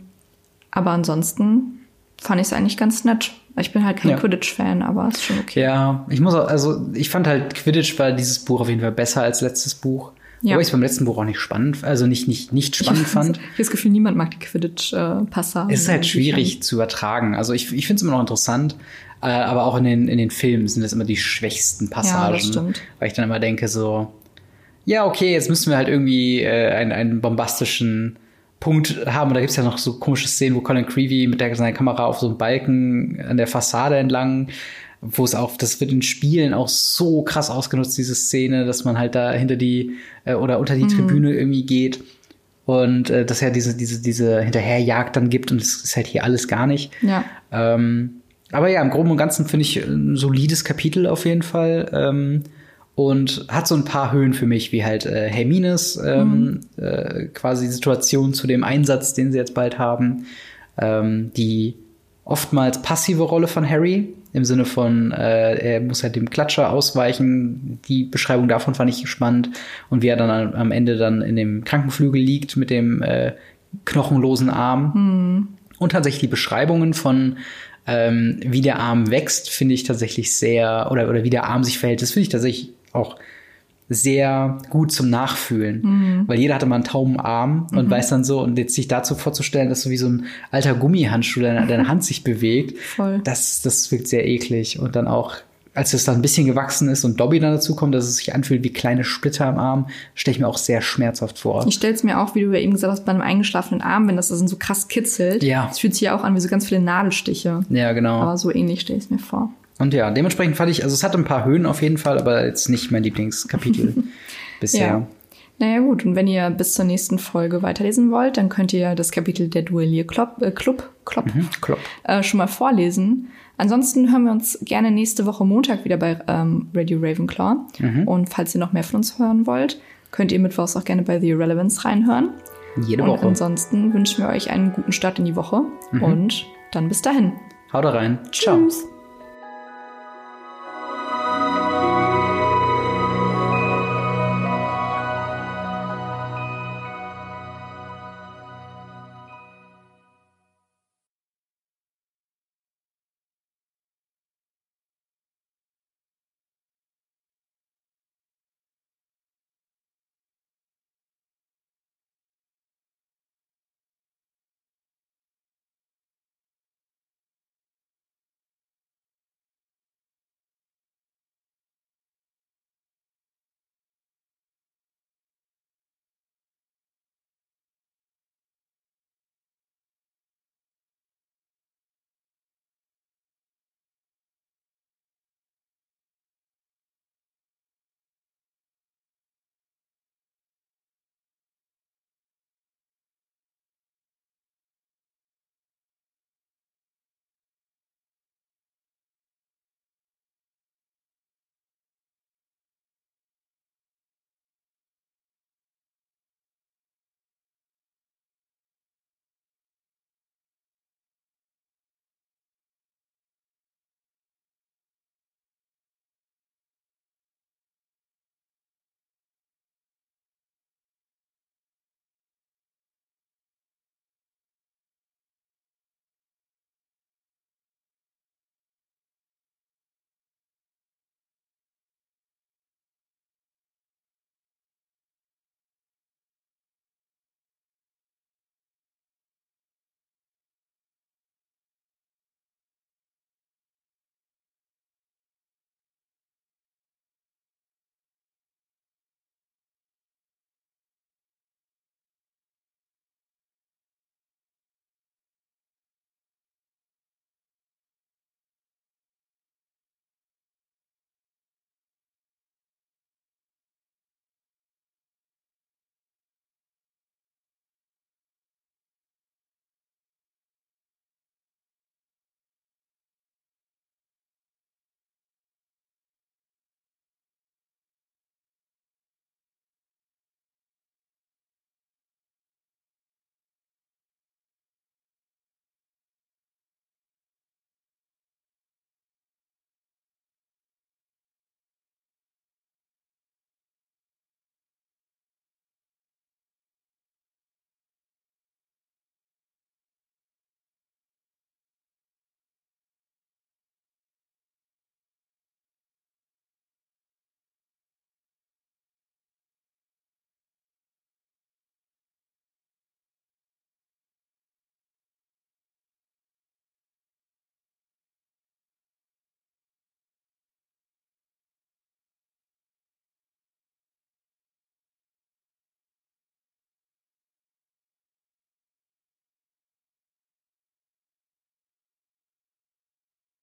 aber ansonsten fand ich es eigentlich ganz nett. Ich bin halt kein ja. Quidditch-Fan, aber ist schon okay. Ja, ich muss auch, also ich fand halt Quidditch war dieses Buch auf jeden Fall besser als letztes Buch. Ja. Wobei ich es beim letzten Buch auch nicht spannend, also nicht, nicht, nicht spannend ich fand. Ich habe das Gefühl, niemand mag die Quidditch-Passagen. es ist halt schwierig zu übertragen. Also ich, ich finde es immer noch interessant, äh, aber auch in den, in den Filmen sind das immer die schwächsten Passagen. Ja, das stimmt. Weil ich dann immer denke so, ja, okay, jetzt müssen wir halt irgendwie äh, einen, einen bombastischen Punkt haben. Und da gibt's ja noch so komische Szenen, wo Colin Creevy mit der, seiner Kamera auf so einem Balken an der Fassade entlang, wo es auch, das wird in Spielen auch so krass ausgenutzt, diese Szene, dass man halt da hinter die äh, oder unter die mhm. Tribüne irgendwie geht. Und äh, dass ja diese, diese, diese Hinterherjagd dann gibt und es ist halt hier alles gar nicht. Ja. Ähm, aber ja, im Groben und Ganzen finde ich ein solides Kapitel auf jeden Fall. Ähm, und hat so ein paar Höhen für mich, wie halt äh, Hermines ähm, mhm. äh, quasi Situation zu dem Einsatz, den sie jetzt bald haben, ähm, die oftmals passive Rolle von Harry im Sinne von äh, er muss halt dem Klatscher ausweichen. Die Beschreibung davon fand ich spannend und wie er dann am Ende dann in dem Krankenflügel liegt mit dem äh, knochenlosen Arm. Und tatsächlich die Beschreibungen von ähm, wie der Arm wächst, finde ich tatsächlich sehr, oder, oder wie der Arm sich verhält, das finde ich tatsächlich auch sehr gut zum Nachfühlen. Mhm. Weil jeder hatte mal einen tauben Arm und weiß dann so, und jetzt sich dazu vorzustellen, dass so wie so ein alter Gummihandschuh deine, deine Hand sich bewegt, Voll. das, das wirkt sehr eklig. Und dann auch, als es dann ein bisschen gewachsen ist und Dobby dann dazu kommt, dass es sich anfühlt wie kleine Splitter am Arm, stelle ich mir auch sehr schmerzhaft vor. Ich stelle es mir auch, wie du ja eben gesagt hast, bei einem eingeschlafenen Arm, wenn das dann so krass kitzelt. Ja. Es fühlt sich ja auch an wie so ganz viele Nadelstiche. Ja, genau. Aber so ähnlich stelle ich es mir vor. Und ja, dementsprechend fand ich, also es hatte ein paar Höhen auf jeden Fall, aber jetzt nicht mein Lieblingskapitel bisher. Ja. Naja gut, und wenn ihr bis zur nächsten Folge weiterlesen wollt, dann könnt ihr das Kapitel der Duellier Club, äh, Club, Club Klopp. äh, schon mal vorlesen. Ansonsten hören wir uns gerne nächste Woche Montag wieder bei ähm, Radio Ravenclaw. Und falls ihr noch mehr von uns hören wollt, könnt ihr mittwochs auch gerne bei The Irrelevance reinhören. Jede und Woche. ansonsten wünschen wir euch einen guten Start in die Woche und dann bis dahin. Haut rein. Ciao. Tschüss.